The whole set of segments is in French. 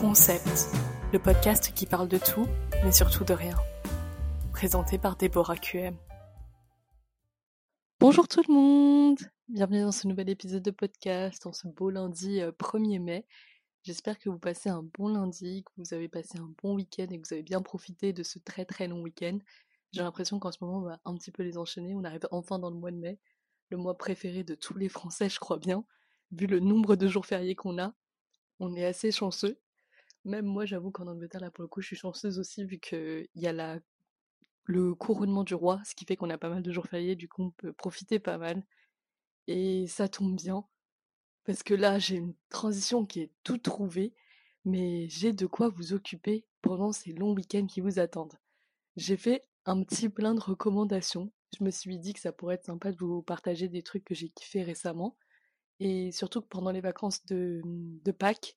Concept, le podcast qui parle de tout, mais surtout de rien. Présenté par Déborah QM. Bonjour tout le monde Bienvenue dans ce nouvel épisode de podcast, en ce beau lundi 1er euh, mai. J'espère que vous passez un bon lundi, que vous avez passé un bon week-end et que vous avez bien profité de ce très très long week-end. J'ai l'impression qu'en ce moment on va un petit peu les enchaîner, on arrive enfin dans le mois de mai, le mois préféré de tous les Français je crois bien, vu le nombre de jours fériés qu'on a. On est assez chanceux. Même moi, j'avoue qu'en Angleterre, là, pour le coup, je suis chanceuse aussi, vu qu'il y a le couronnement du roi, ce qui fait qu'on a pas mal de jours fériés, du coup, on peut profiter pas mal. Et ça tombe bien, parce que là, j'ai une transition qui est toute trouvée, mais j'ai de quoi vous occuper pendant ces longs week-ends qui vous attendent. J'ai fait un petit plein de recommandations. Je me suis dit que ça pourrait être sympa de vous partager des trucs que j'ai kiffé récemment. Et surtout que pendant les vacances de Pâques,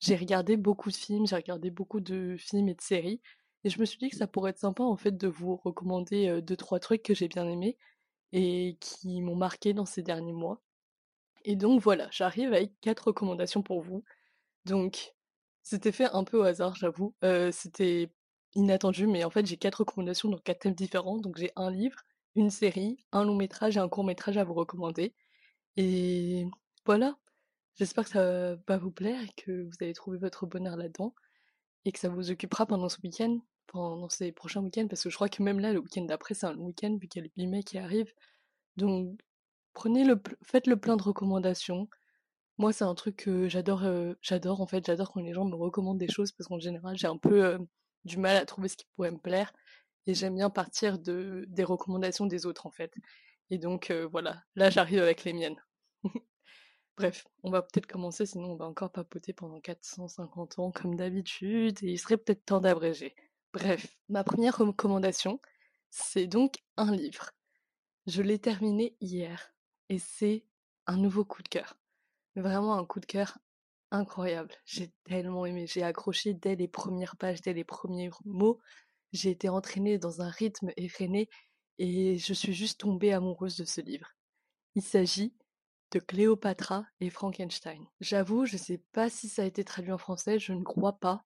j'ai regardé beaucoup de films, j'ai regardé beaucoup de films et de séries, et je me suis dit que ça pourrait être sympa en fait de vous recommander deux trois trucs que j'ai bien aimés et qui m'ont marqué dans ces derniers mois. Et donc voilà, j'arrive avec quatre recommandations pour vous. Donc c'était fait un peu au hasard, j'avoue. c'était inattendu, mais en fait j'ai quatre recommandations dans quatre thèmes différents. Donc j'ai un livre, une série, un long métrage et un court métrage à vous recommander. Et voilà, J'espère que ça va vous plaire et que vous allez trouver votre bonheur là-dedans et que ça vous occupera pendant ce week-end, pendant ces prochains week-ends, parce que je crois que même là, le week-end d'après, c'est un week-end vu qu'il y a le 8 mai qui arrive. Donc, prenez le, faites le plein de recommandations. Moi, c'est un truc que j'adore, euh, j'adore en fait, j'adore quand les gens me recommandent des choses parce qu'en général, j'ai un peu euh, du mal à trouver ce qui pourrait me plaire et j'aime bien partir de, des recommandations des autres en fait. Et donc, euh, voilà, là, j'arrive avec les miennes. Bref, on va peut-être commencer, sinon on va encore papoter pendant 450 ans comme d'habitude, et il serait peut-être temps d'abréger. Bref, ma première recommandation, c'est donc un livre. Je l'ai terminé hier, et c'est un nouveau coup de cœur. Vraiment un coup de cœur incroyable. J'ai tellement aimé, j'ai accroché dès les premières pages, dès les premiers mots. J'ai été entraînée dans un rythme effréné, et je suis juste tombée amoureuse de ce livre. Il s'agit de Cléopatra et Frankenstein. J'avoue, je ne sais pas si ça a été traduit en français, je ne crois pas.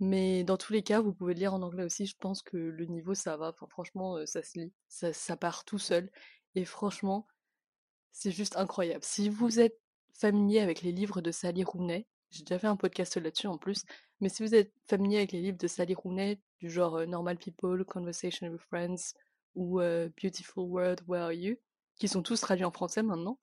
Mais dans tous les cas, vous pouvez le lire en anglais aussi. Je pense que le niveau, ça va. Franchement, euh, ça se lit. Ça, part tout seul. Et franchement, c'est juste incroyable. Si vous êtes familier avec les livres de Sally Rooney, j'ai déjà fait un podcast là-dessus en plus, mais si vous êtes familier avec les livres de Sally Rooney, du genre euh, Normal People, Conversation with Friends ou euh, Beautiful World, Where Are You, qui sont tous traduits en français maintenant,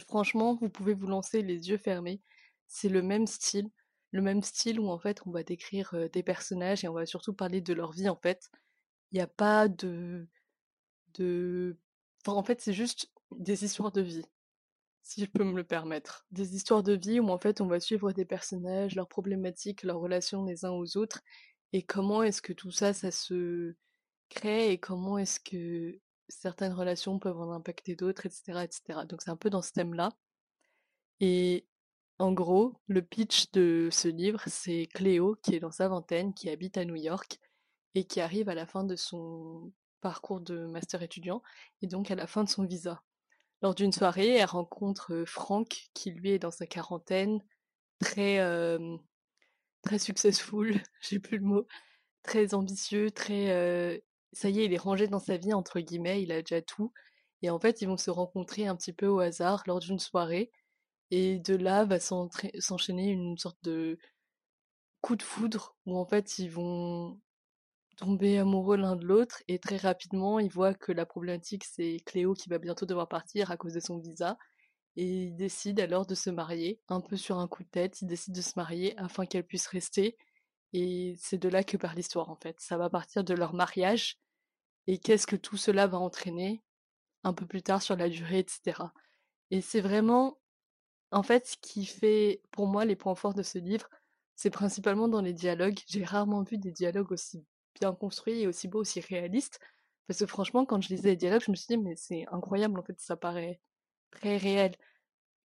Franchement, vous pouvez vous lancer les yeux fermés. C'est le même style, le même style où en fait on va décrire des personnages et on va surtout parler de leur vie en fait. Il n'y a pas de, de, en fait c'est juste des histoires de vie, si je peux me le permettre. Des histoires de vie où en fait on va suivre des personnages, leurs problématiques, leurs relations les uns aux autres et comment est-ce que tout ça ça se crée et comment est-ce que certaines relations peuvent en impacter d'autres, etc., etc. Donc c'est un peu dans ce thème-là. Et en gros, le pitch de ce livre, c'est Cléo qui est dans sa vingtaine, qui habite à New York et qui arrive à la fin de son parcours de master étudiant et donc à la fin de son visa. Lors d'une soirée, elle rencontre Franck qui lui est dans sa quarantaine, très euh, très successful, j'ai plus le mot, très ambitieux, très euh, ça y est, il est rangé dans sa vie, entre guillemets, il a déjà tout. Et en fait, ils vont se rencontrer un petit peu au hasard lors d'une soirée. Et de là va s'enchaîner une sorte de coup de foudre où en fait ils vont tomber amoureux l'un de l'autre et très rapidement ils voient que la problématique c'est Cléo qui va bientôt devoir partir à cause de son visa et ils décident alors de se marier un peu sur un coup de tête ils décident de se marier afin qu'elle puisse rester et c'est de là que part l'histoire en fait. Ça va partir de leur mariage et qu'est-ce que tout cela va entraîner un peu plus tard sur la durée, etc. Et c'est vraiment, en fait, ce qui fait pour moi les points forts de ce livre, c'est principalement dans les dialogues. J'ai rarement vu des dialogues aussi bien construits et aussi beaux, aussi réalistes. Parce que franchement, quand je lisais les dialogues, je me suis dit, mais c'est incroyable, en fait, ça paraît très réel.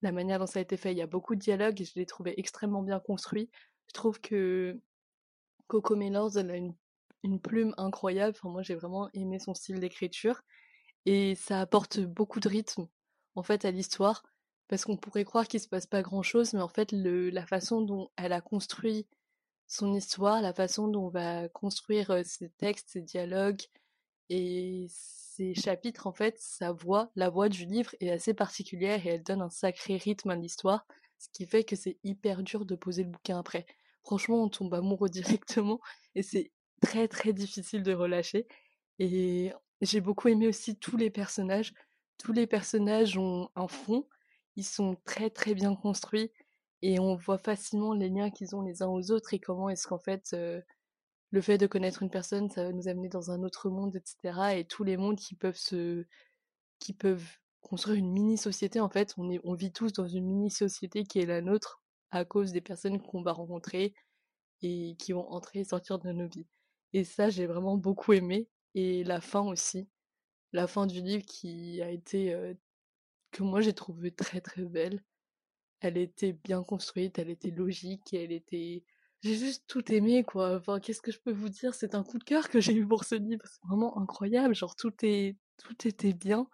La manière dont ça a été fait, il y a beaucoup de dialogues et je les trouvais extrêmement bien construits. Je trouve que Coco Mellors, elle a une, plume incroyable. Enfin, moi, j'ai vraiment aimé son style d'écriture. Et ça apporte beaucoup de rythme, en fait, à l'histoire. parce qu'on pourrait croire qu'il se passe pas grand chose, mais en fait, la façon dont elle a construit son histoire, la façon dont on va construire ses textes, ses dialogues et ses chapitres, en fait, sa voix, la voix du livre est assez particulière et elle donne un sacré rythme à l'histoire, ce qui fait que c'est hyper dur de poser le bouquin après. Franchement, on tombe amoureux directement et c'est très très difficile de relâcher. Et j'ai beaucoup aimé aussi tous les personnages. Tous les personnages ont un fond, ils sont très très bien construits et on voit facilement les liens qu'ils ont les uns aux autres et comment est-ce qu'en fait le fait de connaître une personne ça va nous amener dans un autre monde etc et tous les mondes qui peuvent se qui peuvent construire une mini société en fait on est on vit tous dans une mini société qui est la nôtre à cause des personnes qu'on va rencontrer et qui vont entrer et sortir de nos vies et ça j'ai vraiment beaucoup aimé et la fin aussi la fin du livre qui a été que moi j'ai trouvé très très belle elle était bien construite elle était logique elle était j'ai juste tout aimé quoi. Enfin, qu'est-ce que je peux vous dire? C'est un coup de cœur que j'ai eu pour ce livre. C'est vraiment incroyable. Genre tout est tout était bien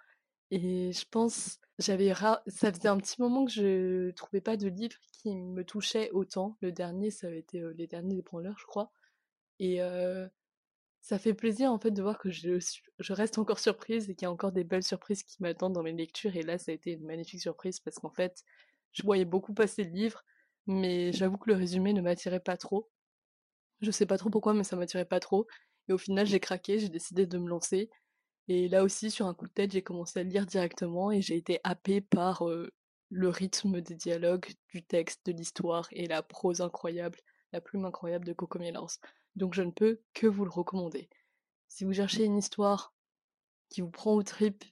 et je pense j'avais ça faisait un petit moment que je trouvais pas de livre qui me touchait autant. Le dernier, ça avait été les derniers ébranleurs, je crois. Et ça fait plaisir en fait de voir que je, je reste encore surprise et qu'il y a encore des belles surprises qui m'attendent dans mes lectures. Et là, ça a été une magnifique surprise parce qu'en fait, je voyais beaucoup passer le livre mais j'avoue que le résumé ne m'attirait pas trop. Je sais pas trop pourquoi, mais ça m'attirait pas trop. Et au final, j'ai craqué, j'ai décidé de me lancer. Et là aussi, sur un coup de tête, j'ai commencé à lire directement et j'ai été happée par le rythme des dialogues, du texte, de l'histoire et la prose incroyable, la plume incroyable de Coco. Donc je ne peux que vous le recommander. Si vous cherchez une histoire qui vous prend au trip,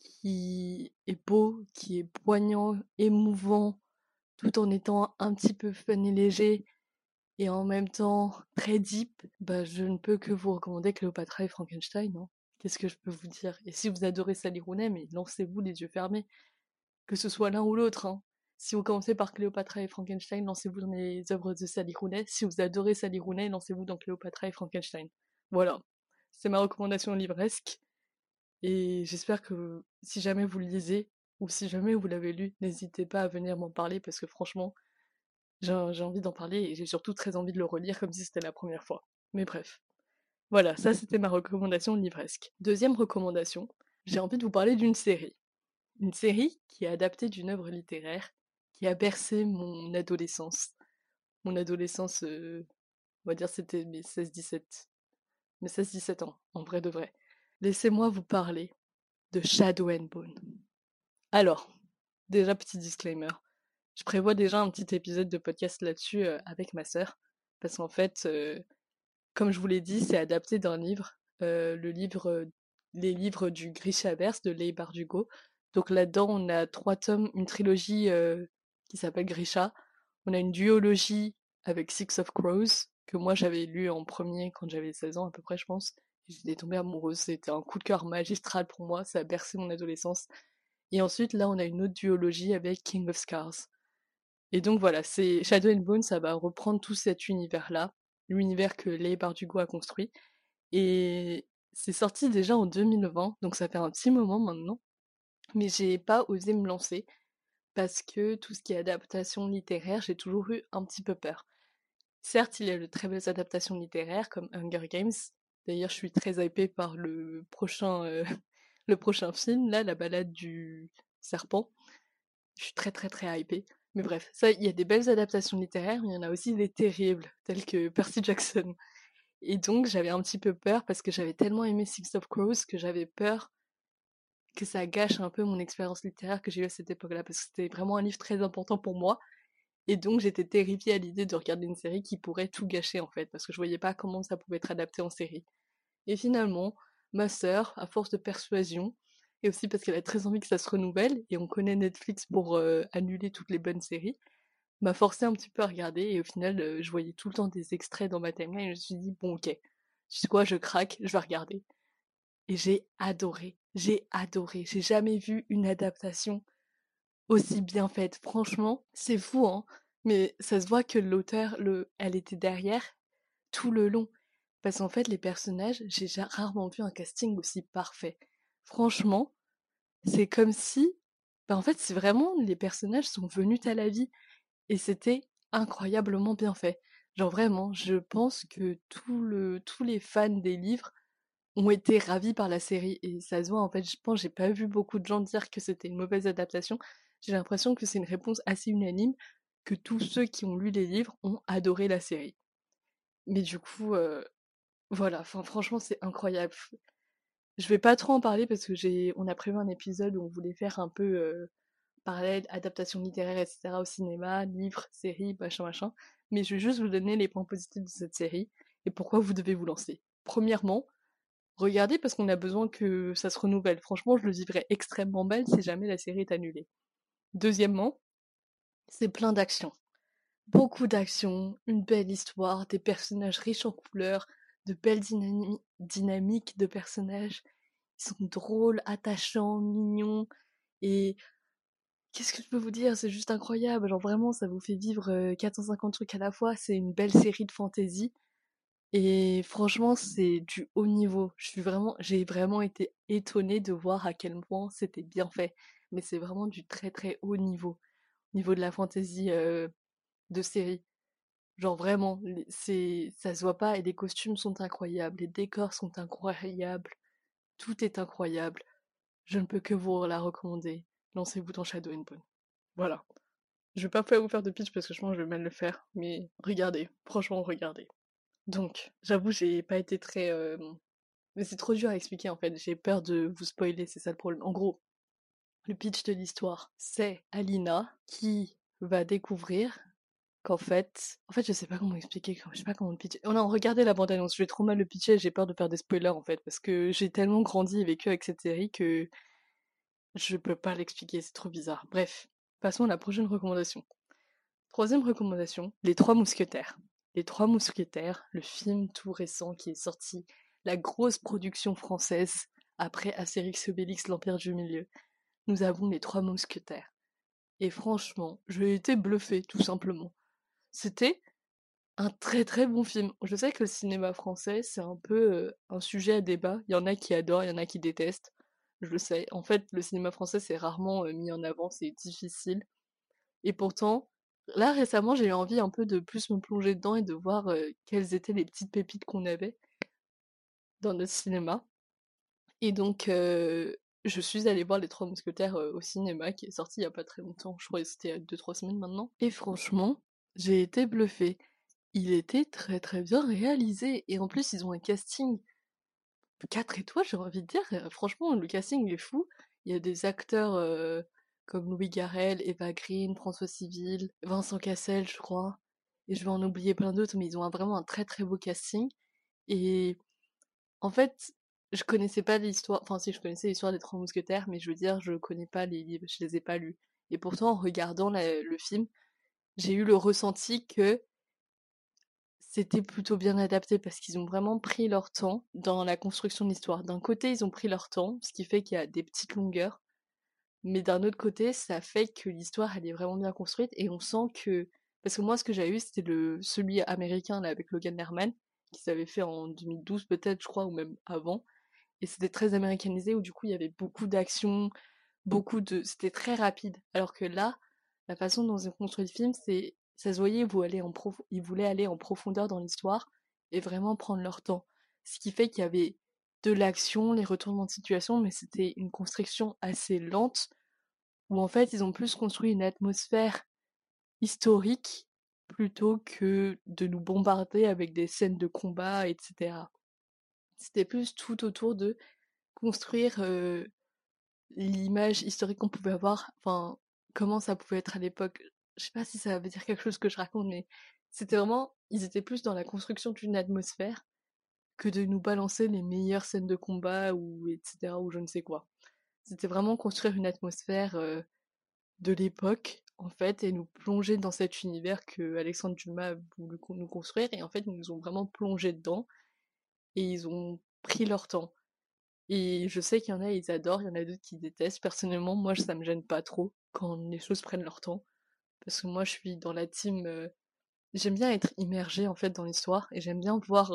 qui est beau, qui est poignant, émouvant, tout en étant un petit peu fun et léger et en même temps très deep, bah je ne peux que vous recommander Cléopatra et Frankenstein. Hein. Qu'est-ce que je peux vous dire? Et si vous adorez Sally Rooney, mais lancez-vous les yeux fermés. Que ce soit l'un ou l'autre. Hein. Si vous commencez par Cléopatra et Frankenstein, lancez-vous dans les œuvres de Sally Rooney. Si vous adorez Sally Rooney, lancez-vous dans Cléopatra et Frankenstein. Voilà. C'est ma recommandation livresque. Et j'espère que si jamais vous le lisez, ou si jamais vous l'avez lu, n'hésitez pas à venir m'en parler parce que franchement, j'ai envie d'en parler et j'ai surtout très envie de le relire comme si c'était la première fois. Mais bref. Voilà, ça c'était ma recommandation livresque. Deuxième recommandation, j'ai envie de vous parler d'une série. Une série qui est adaptée d'une œuvre littéraire qui a bercé mon adolescence. Mon adolescence, euh, on va dire c'était mes 16-17. Mes 16-17 ans, en vrai de vrai. Laissez-moi vous parler de Shadow and Bone. Alors, déjà petit disclaimer. Je prévois déjà un petit épisode de podcast là-dessus avec ma sœur, parce qu'en fait, comme je vous l'ai dit, c'est adapté d'un livre, le livre, les livres du Grishaverse de Leigh Bardugo. Donc là-dedans, on a trois tomes, une trilogie qui s'appelle Grisha. On a une duologie avec Six of Crows que moi j'avais lu en premier quand j'avais 16 ans à peu près, je pense. J'étais tombée amoureuse, c'était un coup de cœur magistral pour moi, ça a bercé mon adolescence. Et ensuite, là, on a une autre duologie avec King of Scars. Et donc voilà, c'est Shadow and Bone, ça va reprendre tout cet univers-là, l'univers que Leigh Bardugo a construit. Et c'est sorti déjà en 2020, donc ça fait un petit moment maintenant. Mais j'ai pas osé me lancer parce que tout ce qui est adaptation littéraire, j'ai toujours eu un petit peu peur. Certes, il y a de très belles adaptations littéraires comme Hunger Games. D'ailleurs, je suis très hypée par le prochain euh, le prochain film, là, la balade du serpent. Je suis très très très hypée. Mais bref, ça, il y a des belles adaptations littéraires, mais il y en a aussi des terribles, telles que Percy Jackson. Et donc j'avais un petit peu peur parce que j'avais tellement aimé Six of Crows que j'avais peur que ça gâche un peu mon expérience littéraire que j'ai eue à cette époque-là, parce que c'était vraiment un livre très important pour moi. Et donc j'étais terrifiée à l'idée de regarder une série qui pourrait tout gâcher en fait, parce que je voyais pas comment ça pouvait être adapté en série. Et finalement, ma sœur, à force de persuasion, et aussi parce qu'elle a très envie que ça se renouvelle, et on connaît Netflix pour annuler toutes les bonnes séries, m'a forcé un petit peu à regarder, et au final, je voyais tout le temps des extraits dans ma timeline, et je me suis dit, bon ok, tu sais quoi, je craque, je vais regarder. Et j'ai adoré, j'ai adoré, j'ai jamais vu une adaptation aussi bien faite. Franchement, c'est fou, hein, mais ça se voit que l'auteur, le, elle était derrière tout le long. Parce qu'en fait, les personnages, j'ai rarement vu un casting aussi parfait. Franchement, c'est comme si bah, en fait, c'est vraiment les personnages sont venus à la vie et c'était incroyablement bien fait. Genre vraiment, je pense que le tous les fans des livres ont été ravis par la série et ça se voit en fait, je pense j'ai pas vu beaucoup de gens dire que c'était une mauvaise adaptation. J'ai l'impression que c'est une réponse assez unanime que tous ceux qui ont lu les livres ont adoré la série. Mais du coup, euh, voilà, enfin franchement c'est incroyable. Je vais pas trop en parler parce que j'ai, on a prévu un épisode où on voulait faire un peu parallèle, adaptation littéraire, etc. au cinéma, livres, séries, machin, machin. Mais je vais juste vous donner les points positifs de cette série et pourquoi vous devez vous lancer. Premièrement, regardez parce qu'on a besoin que ça se renouvelle. Franchement, je le vivrais extrêmement mal si jamais la série est annulée. Deuxièmement, c'est plein d'actions. Beaucoup d'actions, une belle histoire, des personnages riches en couleurs, de belles dynamiques de personnages. Ils sont drôles, attachants, mignons. Et qu'est-ce que je peux vous dire? C'est juste incroyable. Genre vraiment, ça vous fait vivre 450 trucs à la fois. C'est une belle série de fantasy. Et franchement, c'est du haut niveau. Je vraiment, j'ai vraiment été étonnée de voir à quel point c'était bien fait. Mais c'est vraiment du très très haut niveau. Au niveau de la fantasy de série. Genre vraiment, c'est, ça se voit pas et les costumes sont incroyables, les décors sont incroyables, tout est incroyable. Je ne peux que vous la recommander. Lancez-vous dans Shadow and Bone. Voilà. Je vais pas vous faire de pitch parce que je pense que je vais mal le faire, mais regardez, franchement regardez. Donc, j'avoue, j'ai pas été très. Mais c'est trop dur à expliquer en fait, j'ai peur de vous spoiler, c'est ça le problème. En gros, le pitch de l'histoire, c'est Alina qui va découvrir qu'en fait, en fait, je sais pas comment expliquer, je sais pas comment le pitcher. On a regardé la bande-annonce, je vais trop mal le pitcher, j'ai peur de faire des spoilers en fait, parce que j'ai tellement grandi et vécu avec cette série que je peux pas l'expliquer, c'est trop bizarre. Bref, passons à la prochaine recommandation. Troisième recommandation, Les Trois Mousquetaires. Les Trois Mousquetaires, le film tout récent qui est sorti, la grosse production française après Astérix Obélix, l'Empire du Milieu. Nous avons Les Trois Mousquetaires. Et franchement, j'ai été bluffé, tout simplement. C'était un très très bon film. Je sais que le cinéma français, c'est un peu un sujet à débat. Il y en a qui adorent, il y en a qui détestent. Je le sais. En fait, le cinéma français, c'est rarement mis en avant, c'est difficile. Et pourtant, là récemment, j'ai eu envie un peu de plus me plonger dedans et de voir quelles étaient les petites pépites qu'on avait dans notre cinéma. Et donc, je suis allée voir Les Trois Mousquetaires au cinéma, qui est sorti il y a pas très longtemps. Je crois que c'était il y a 2-3 semaines maintenant. Et franchement, j'ai été bluffée. Il était très très bien réalisé et en plus ils ont un casting 4 étoiles, j'ai envie de dire. Franchement, le casting est fou. Il y a des acteurs comme Louis Garrel, Eva Green, François Civil, Vincent Cassel, je crois. Et je vais en oublier plein d'autres, mais ils ont vraiment un très très beau casting. Et en fait, je connaissais pas l'histoire, enfin si je connaissais l'histoire des Trois Mousquetaires, mais je veux dire, je connais pas les livres, je les ai pas lus. Et pourtant, en regardant le film, j'ai eu le ressenti que c'était plutôt bien adapté parce qu'ils ont vraiment pris leur temps dans la construction de l'histoire. D'un côté, ils ont pris leur temps, ce qui fait qu'il y a des petites longueurs, mais d'un autre côté, ça fait que l'histoire elle est vraiment bien construite et on sent que parce que moi ce que j'ai eu c'était le celui américain là avec Logan Lerman qui s'avait fait en 2012 peut-être je crois ou même avant et c'était très américanisé où du coup il y avait beaucoup d'action, beaucoup de c'était très rapide alors que là la façon dont ils ont construit le film, c'est ça se voyait, vous allez en ils voulaient aller en profondeur dans l'histoire et vraiment prendre leur temps. Ce qui fait qu'il y avait de l'action, les retournements de situation, mais c'était une construction assez lente où en fait ils ont plus construit une atmosphère historique plutôt que de nous bombarder avec des scènes de combat, etc. C'était plus tout autour de construire l'image historique qu'on pouvait avoir, enfin comment ça pouvait être à l'époque. Je sais pas si ça veut dire quelque chose que je raconte, mais c'était vraiment, ils étaient plus dans la construction d'une atmosphère que de nous balancer les meilleures scènes de combat ou etc. ou je ne sais quoi. C'était vraiment construire une atmosphère de l'époque en fait et nous plonger dans cet univers que Alexandre Dumas a voulu nous construire et en fait ils nous ont vraiment plongé dedans et ils ont pris leur temps. Et je sais qu'il y en a, ils adorent, il y en a d'autres qui détestent. Personnellement, moi, ça me gêne pas trop quand les choses prennent leur temps. Parce que moi, je suis dans la team. J'aime bien être immergée, en fait, dans l'histoire. Et j'aime bien voir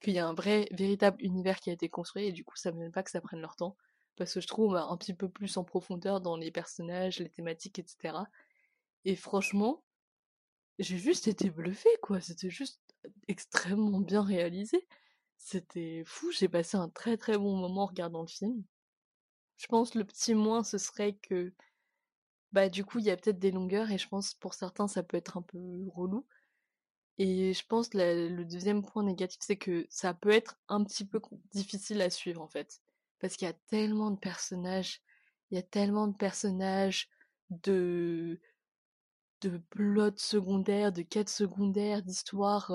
qu'il y a un vrai, véritable univers qui a été construit. Et du coup, ça me gêne pas que ça prenne leur temps. parce que je trouve un petit peu plus en profondeur dans les personnages, les thématiques, etc. Et franchement, j'ai juste été bluffée, quoi. C'était juste extrêmement bien réalisé. C'était fou, j'ai passé un très très bon moment en regardant le film. Je pense le petit moins, ce serait que, bah du coup, il y a peut-être des longueurs et je pense pour certains ça peut être un peu relou. Et je pense le deuxième point négatif, c'est que ça peut être un petit peu difficile à suivre en fait. Parce qu'il y a tellement de personnages, il y a tellement de personnages, de, de plots secondaires, de quêtes secondaires, d'histoires,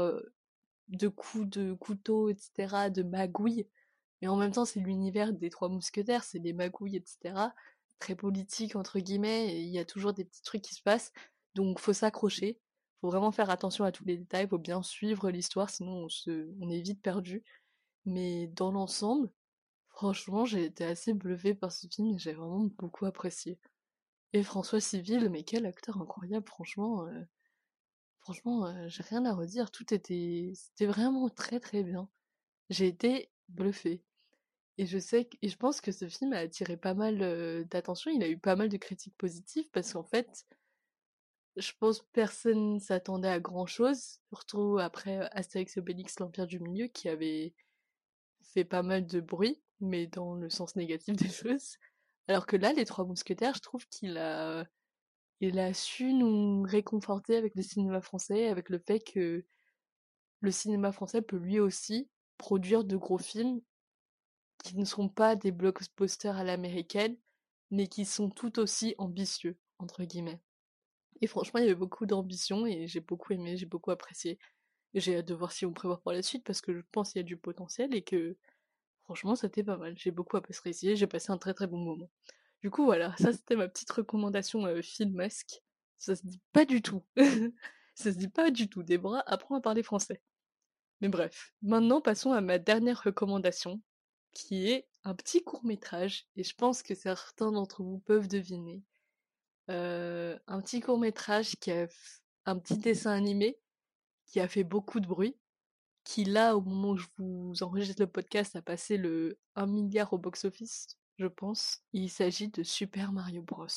de coups de couteau, etc., de magouilles. Mais en même temps, c'est l'univers des trois mousquetaires, c'est des magouilles, etc. Très politique, entre guillemets, et il y a toujours des petits trucs qui se passent. Donc, faut s'accrocher. Faut vraiment faire attention à tous les détails, faut bien suivre l'histoire, sinon on, est vite perdu. Mais dans l'ensemble, franchement, j'ai été assez bluffée par ce film j'ai vraiment beaucoup apprécié. Et François Civil, mais quel acteur incroyable, franchement. Euh, franchement, euh, j'ai rien à redire. Tout était, c'était vraiment très très bien. J'ai été bluffée. Et je sais que, je pense que ce film a attiré pas mal euh, d'attention. Il a eu pas mal de critiques positives parce qu'en fait, je pense que personne s'attendait à grand chose. Surtout après Astérix et Obélix, l'Empire du Milieu, qui avait fait pas mal de bruit, mais dans le sens négatif des choses. Alors que là, les Trois Mousquetaires, je trouve qu'il a, il a su nous réconforter avec le cinéma français, avec le fait que le cinéma français peut lui aussi produire de gros films qui ne sont pas des blockbusters à l'américaine, mais qui sont tout aussi ambitieux, entre guillemets. Et franchement, il y avait beaucoup d'ambition et j'ai beaucoup aimé, j'ai beaucoup apprécié. J'ai hâte de voir si on prévoit pour la suite parce que je pense qu'il y a du potentiel et que Franchement, c'était pas mal. J'ai beaucoup apprécié, j'ai passé un très très bon moment. Du coup, voilà, ça c'était ma petite recommandation euh. Ça se dit pas du tout. ça se dit pas du tout. Déborah apprend à parler français. Mais bref, maintenant passons à ma dernière recommandation, qui est un petit court métrage, et je pense que certains d'entre vous peuvent deviner. Euh, un petit court métrage qui a un petit dessin animé qui a fait beaucoup de bruit, qui là, au moment où je vous enregistre le podcast, a passé le 1 milliard au box-office, je pense. Il s'agit de Super Mario Bros.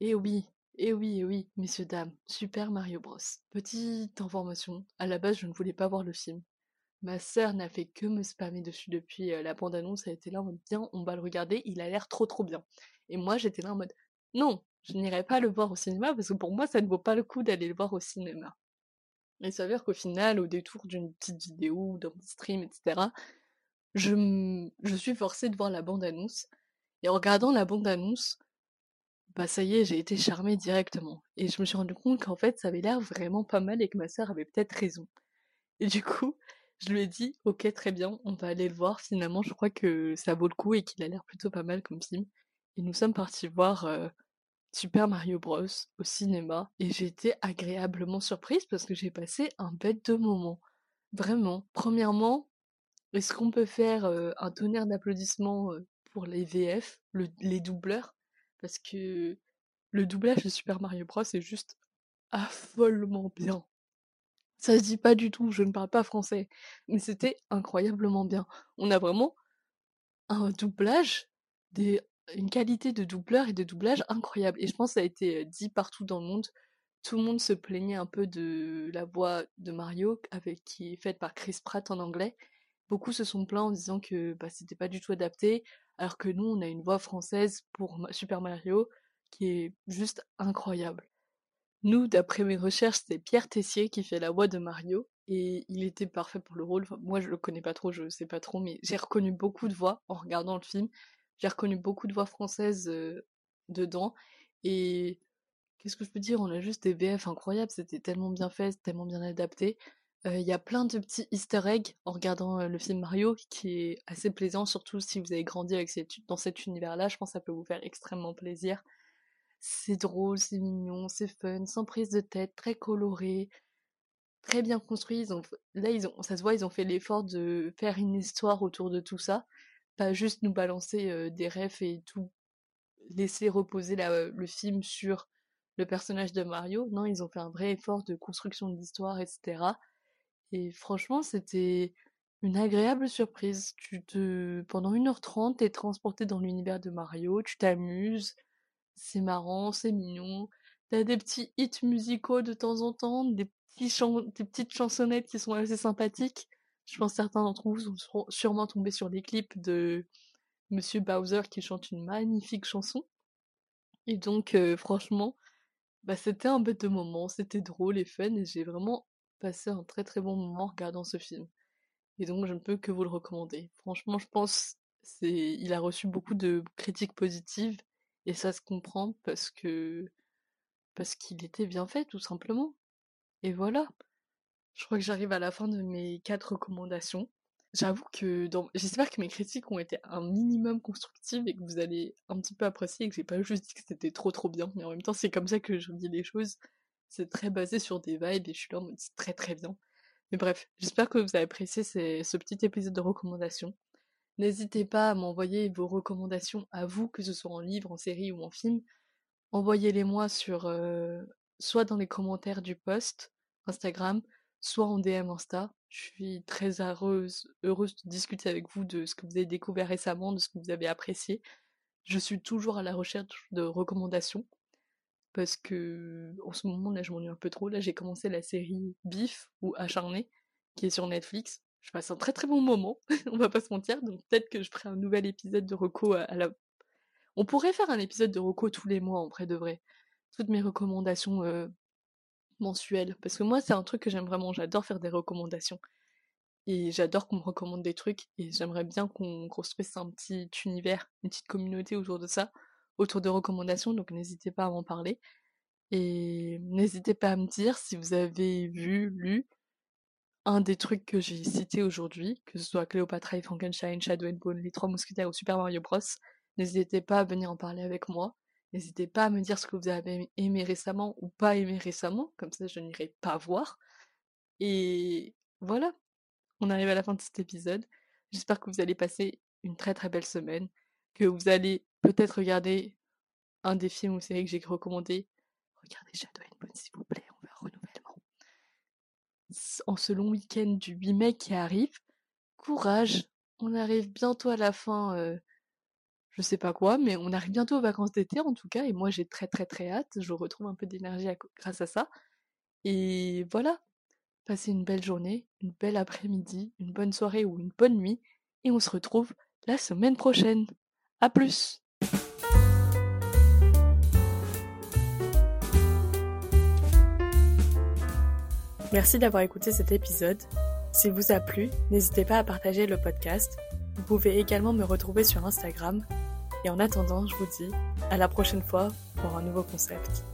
Et oui, et oui, et oui, messieurs, dames, Super Mario Bros. Petite information, à la base, je ne voulais pas voir le film. Ma sœur n'a fait que me spammer dessus depuis la bande-annonce, elle était là en mode, tiens, on va le regarder, il a l'air trop trop bien. Et moi, j'étais là en mode, non, je n'irai pas le voir au cinéma parce que pour moi, ça ne vaut pas le coup d'aller le voir au cinéma. Il s'avère qu'au final, au détour d'une petite vidéo, d'un stream, etc., je, je suis forcée de voir la bande-annonce. Et en regardant la bande-annonce, bah ça y est, j'ai été charmée directement. Et je me suis rendu compte qu'en fait, ça avait l'air vraiment pas mal et que ma sœur avait peut-être raison. Et du coup, je lui ai dit, ok, très bien, on va aller le voir. Finalement, je crois que ça vaut le coup et qu'il a l'air plutôt pas mal comme film. Et nous sommes partis voir euh, Super Mario Bros au cinéma et j'ai été agréablement surprise parce que j'ai passé un bête de moment. Vraiment. Premièrement, est-ce qu'on peut faire un tonnerre d'applaudissements pour les VF, les doubleurs? Parce que le doublage de Super Mario Bros est juste affolement bien. Ça se dit pas du tout, je ne parle pas français, mais c'était incroyablement bien. On a vraiment un doublage une qualité de doubleur et de doublage incroyable. Et je pense que ça a été dit partout dans le monde. Tout le monde se plaignait un peu de la voix de Mario, avec, qui est faite par Chris Pratt en anglais. Beaucoup se sont plaints en disant que bah, c'était pas du tout adapté, alors que nous, on a une voix française pour Super Mario qui est juste incroyable. Nous, d'après mes recherches, c'est Pierre Tessier qui fait la voix de Mario, et il était parfait pour le rôle. moi, je le connais pas trop, je sais pas trop, mais j'ai reconnu beaucoup de voix en regardant le film. J'ai reconnu beaucoup de voix françaises dedans. Et qu'est-ce que je peux dire? On a juste des VF incroyables. C'était tellement bien fait, tellement bien adapté. Il y a plein de petits easter eggs en regardant le film Mario qui est assez plaisant, surtout si vous avez grandi avec dans cet univers-là. Je pense que ça peut vous faire extrêmement plaisir. C'est drôle, c'est mignon, c'est fun, sans prise de tête, très coloré, très bien construit. là, ils ont, ça se voit, ils ont fait l'effort de faire une histoire autour de tout ça pas juste nous balancer des refs et tout laisser reposer le film sur le personnage de Mario. Non, ils ont fait un vrai effort de construction de l'histoire, etc. Et franchement, c'était une agréable surprise. Tu te pendant 1h30, tu es transporté dans l'univers de Mario, tu t'amuses, c'est marrant, c'est mignon. T'as des petits hits musicaux de temps en temps, des petites chansonnettes qui sont assez sympathiques. Je pense certains d'entre vous seront sûrement tombés sur des clips de Monsieur Bowser qui chante une magnifique chanson. Et donc franchement, bah, c'était un bête de moment, c'était drôle et fun et j'ai vraiment passé un très très bon moment en regardant ce film. Et donc je ne peux que vous le recommander. Franchement, je pense c'est il a reçu beaucoup de critiques positives et ça se comprend parce que parce qu'il était bien fait tout simplement. Et voilà. Je crois que j'arrive à la fin de mes quatre recommandations. J'avoue que j'espère que mes critiques ont été un minimum constructives et que vous allez un petit peu apprécier et que j'ai pas juste dit que c'était trop trop bien, mais en même temps c'est comme ça que je dis les choses. C'est très basé sur des vibes et je suis là en mode c'est très très bien. Mais bref, j'espère que vous avez apprécié ce petit épisode de recommandations. N'hésitez pas à m'envoyer vos recommandations à vous, que ce soit en livre, en série ou en film. Envoyez-les moi sur euh, soit dans les commentaires du post Instagram, soit en DM Insta. Je suis très heureuse, heureuse de discuter avec vous de ce que vous avez découvert récemment, de ce que vous avez apprécié. Je suis toujours à la recherche de recommandations parce que en ce moment là je m'ennuie un peu trop. Là j'ai commencé la série Bif ou Acharné qui est sur Netflix. Je passe un très très bon moment, on va pas se mentir, donc peut-être que je ferai un nouvel épisode de Reco à, la... On pourrait faire un épisode de Reco tous les mois en vrai de vrai. Toutes mes recommandations euh, mensuel. Parce que moi, c'est un truc que j'aime vraiment. J'adore faire des recommandations. Et j'adore qu'on me recommande des trucs. Et j'aimerais bien qu'on construise un petit univers, une petite communauté autour de ça, autour de recommandations. Donc n'hésitez pas à m'en parler. Et n'hésitez pas à me dire si vous avez vu, lu un des trucs que j'ai cités aujourd'hui, que ce soit Cléopatra et Frankenstein, Shadow and Bone, les trois mousquetaires ou Super Mario Bros. N'hésitez pas à venir en parler avec moi. N'hésitez pas à me dire ce que vous avez aimé récemment ou pas aimé récemment, comme ça je n'irai pas voir. Et voilà, on arrive à la fin de cet épisode. J'espère que vous allez passer une très très belle semaine, que vous allez peut-être regarder un des films ou séries que j'ai recommandé. Regardez Shadow and Bone s'il vous plaît, on veut un renouvellement. En ce long week-end du 8 mai qui arrive, courage, on arrive bientôt à la fin euh, je sais pas quoi, mais on arrive bientôt aux vacances d'été en tout cas, et moi j'ai très très très hâte, je retrouve un peu d'énergie grâce à ça. Et voilà, passez une belle journée, une belle après-midi, une bonne soirée ou une bonne nuit, et on se retrouve la semaine prochaine. À plus Merci d'avoir écouté cet épisode. S'il vous a plu, n'hésitez pas à partager le podcast. Vous pouvez également me retrouver sur Instagram et en attendant, je vous dis à la prochaine fois pour un nouveau concept.